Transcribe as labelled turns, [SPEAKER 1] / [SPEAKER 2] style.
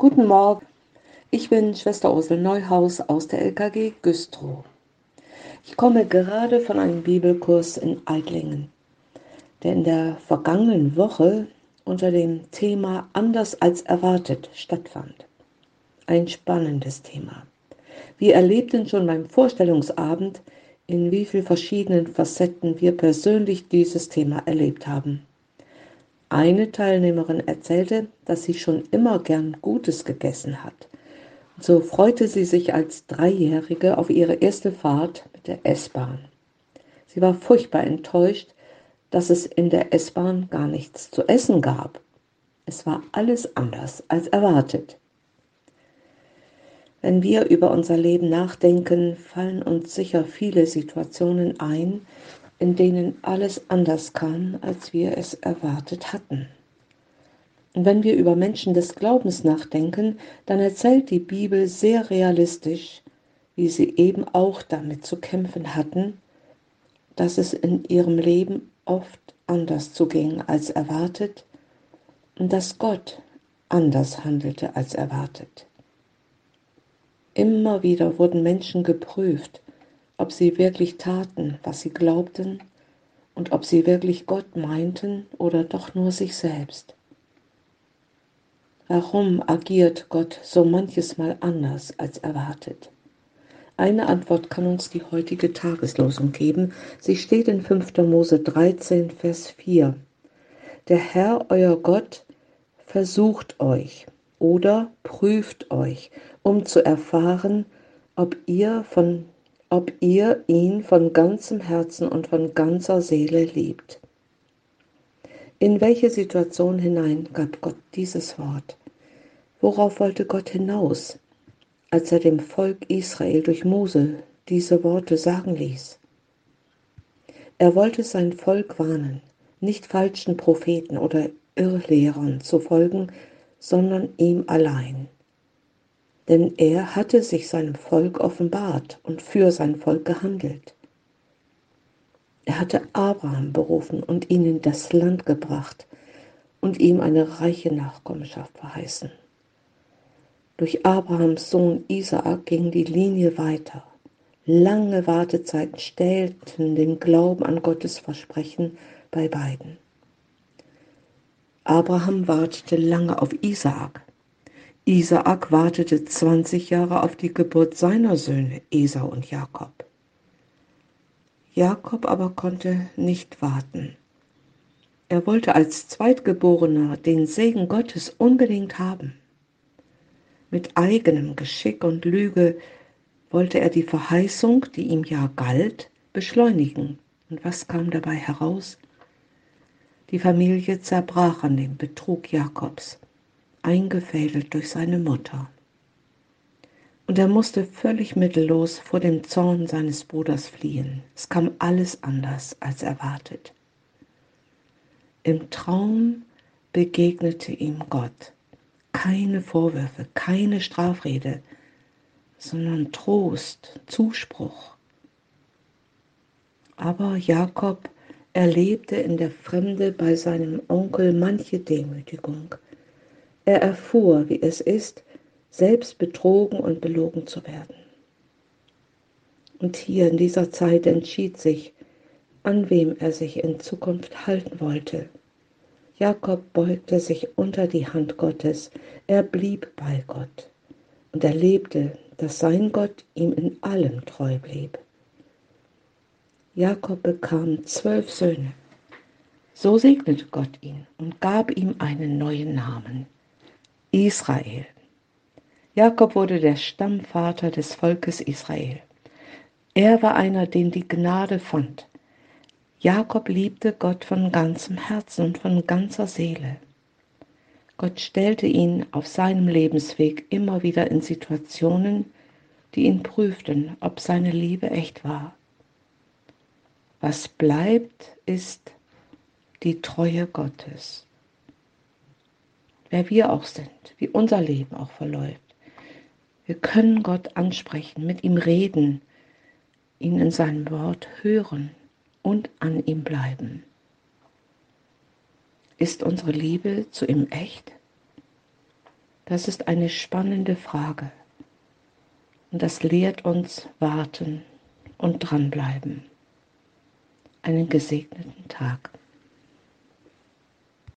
[SPEAKER 1] Guten Morgen, ich bin Schwester Ursel Neuhaus aus der LKG Güstrow. Ich komme gerade von einem Bibelkurs in Eidlingen, der in der vergangenen Woche unter dem Thema Anders als erwartet stattfand. Ein spannendes Thema. Wir erlebten schon beim Vorstellungsabend, in wie vielen verschiedenen Facetten wir persönlich dieses Thema erlebt haben. Eine Teilnehmerin erzählte, dass sie schon immer gern Gutes gegessen hat. So freute sie sich als Dreijährige auf ihre erste Fahrt mit der S-Bahn. Sie war furchtbar enttäuscht, dass es in der S-Bahn gar nichts zu essen gab. Es war alles anders als erwartet. Wenn wir über unser Leben nachdenken, fallen uns sicher viele Situationen ein, in denen alles anders kam, als wir es erwartet hatten. Und wenn wir über Menschen des Glaubens nachdenken, dann erzählt die Bibel sehr realistisch, wie sie eben auch damit zu kämpfen hatten, dass es in ihrem Leben oft anders zuging als erwartet und dass Gott anders handelte als erwartet. Immer wieder wurden Menschen geprüft, ob sie wirklich taten, was sie glaubten und ob sie wirklich Gott meinten oder doch nur sich selbst. Warum agiert Gott so manches Mal anders als erwartet? Eine Antwort kann uns die heutige Tageslosung geben. Sie steht in 5. Mose 13, Vers 4. Der Herr, euer Gott, versucht euch oder prüft euch, um zu erfahren, ob ihr von ob ihr ihn von ganzem Herzen und von ganzer Seele liebt. In welche Situation hinein gab Gott dieses Wort? Worauf wollte Gott hinaus, als er dem Volk Israel durch Mose diese Worte sagen ließ? Er wollte sein Volk warnen, nicht falschen Propheten oder Irrlehrern zu folgen, sondern ihm allein denn er hatte sich seinem Volk offenbart und für sein Volk gehandelt. Er hatte Abraham berufen und ihn in das Land gebracht und ihm eine reiche Nachkommenschaft verheißen. Durch Abrahams Sohn Isaak ging die Linie weiter. Lange Wartezeiten stellten den Glauben an Gottes Versprechen bei beiden. Abraham wartete lange auf Isaak, Isaak wartete 20 Jahre auf die Geburt seiner Söhne Esau und Jakob. Jakob aber konnte nicht warten. Er wollte als Zweitgeborener den Segen Gottes unbedingt haben. Mit eigenem Geschick und Lüge wollte er die Verheißung, die ihm ja galt, beschleunigen. Und was kam dabei heraus? Die Familie zerbrach an dem Betrug Jakobs eingefädelt durch seine Mutter. Und er musste völlig mittellos vor dem Zorn seines Bruders fliehen. Es kam alles anders als erwartet. Im Traum begegnete ihm Gott. Keine Vorwürfe, keine Strafrede, sondern Trost, Zuspruch. Aber Jakob erlebte in der Fremde bei seinem Onkel manche Demütigung er erfuhr, wie es ist, selbst betrogen und belogen zu werden. Und hier in dieser Zeit entschied sich, an wem er sich in Zukunft halten wollte. Jakob beugte sich unter die Hand Gottes, er blieb bei Gott und erlebte, dass sein Gott ihm in allem treu blieb. Jakob bekam zwölf Söhne. So segnete Gott ihn und gab ihm einen neuen Namen. Israel. Jakob wurde der Stammvater des Volkes Israel. Er war einer, den die Gnade fand. Jakob liebte Gott von ganzem Herzen und von ganzer Seele. Gott stellte ihn auf seinem Lebensweg immer wieder in Situationen, die ihn prüften, ob seine Liebe echt war. Was bleibt, ist die Treue Gottes wer wir auch sind, wie unser Leben auch verläuft. Wir können Gott ansprechen, mit ihm reden, ihn in seinem Wort hören und an ihm bleiben. Ist unsere Liebe zu ihm echt? Das ist eine spannende Frage. Und das lehrt uns warten und dranbleiben. Einen gesegneten Tag.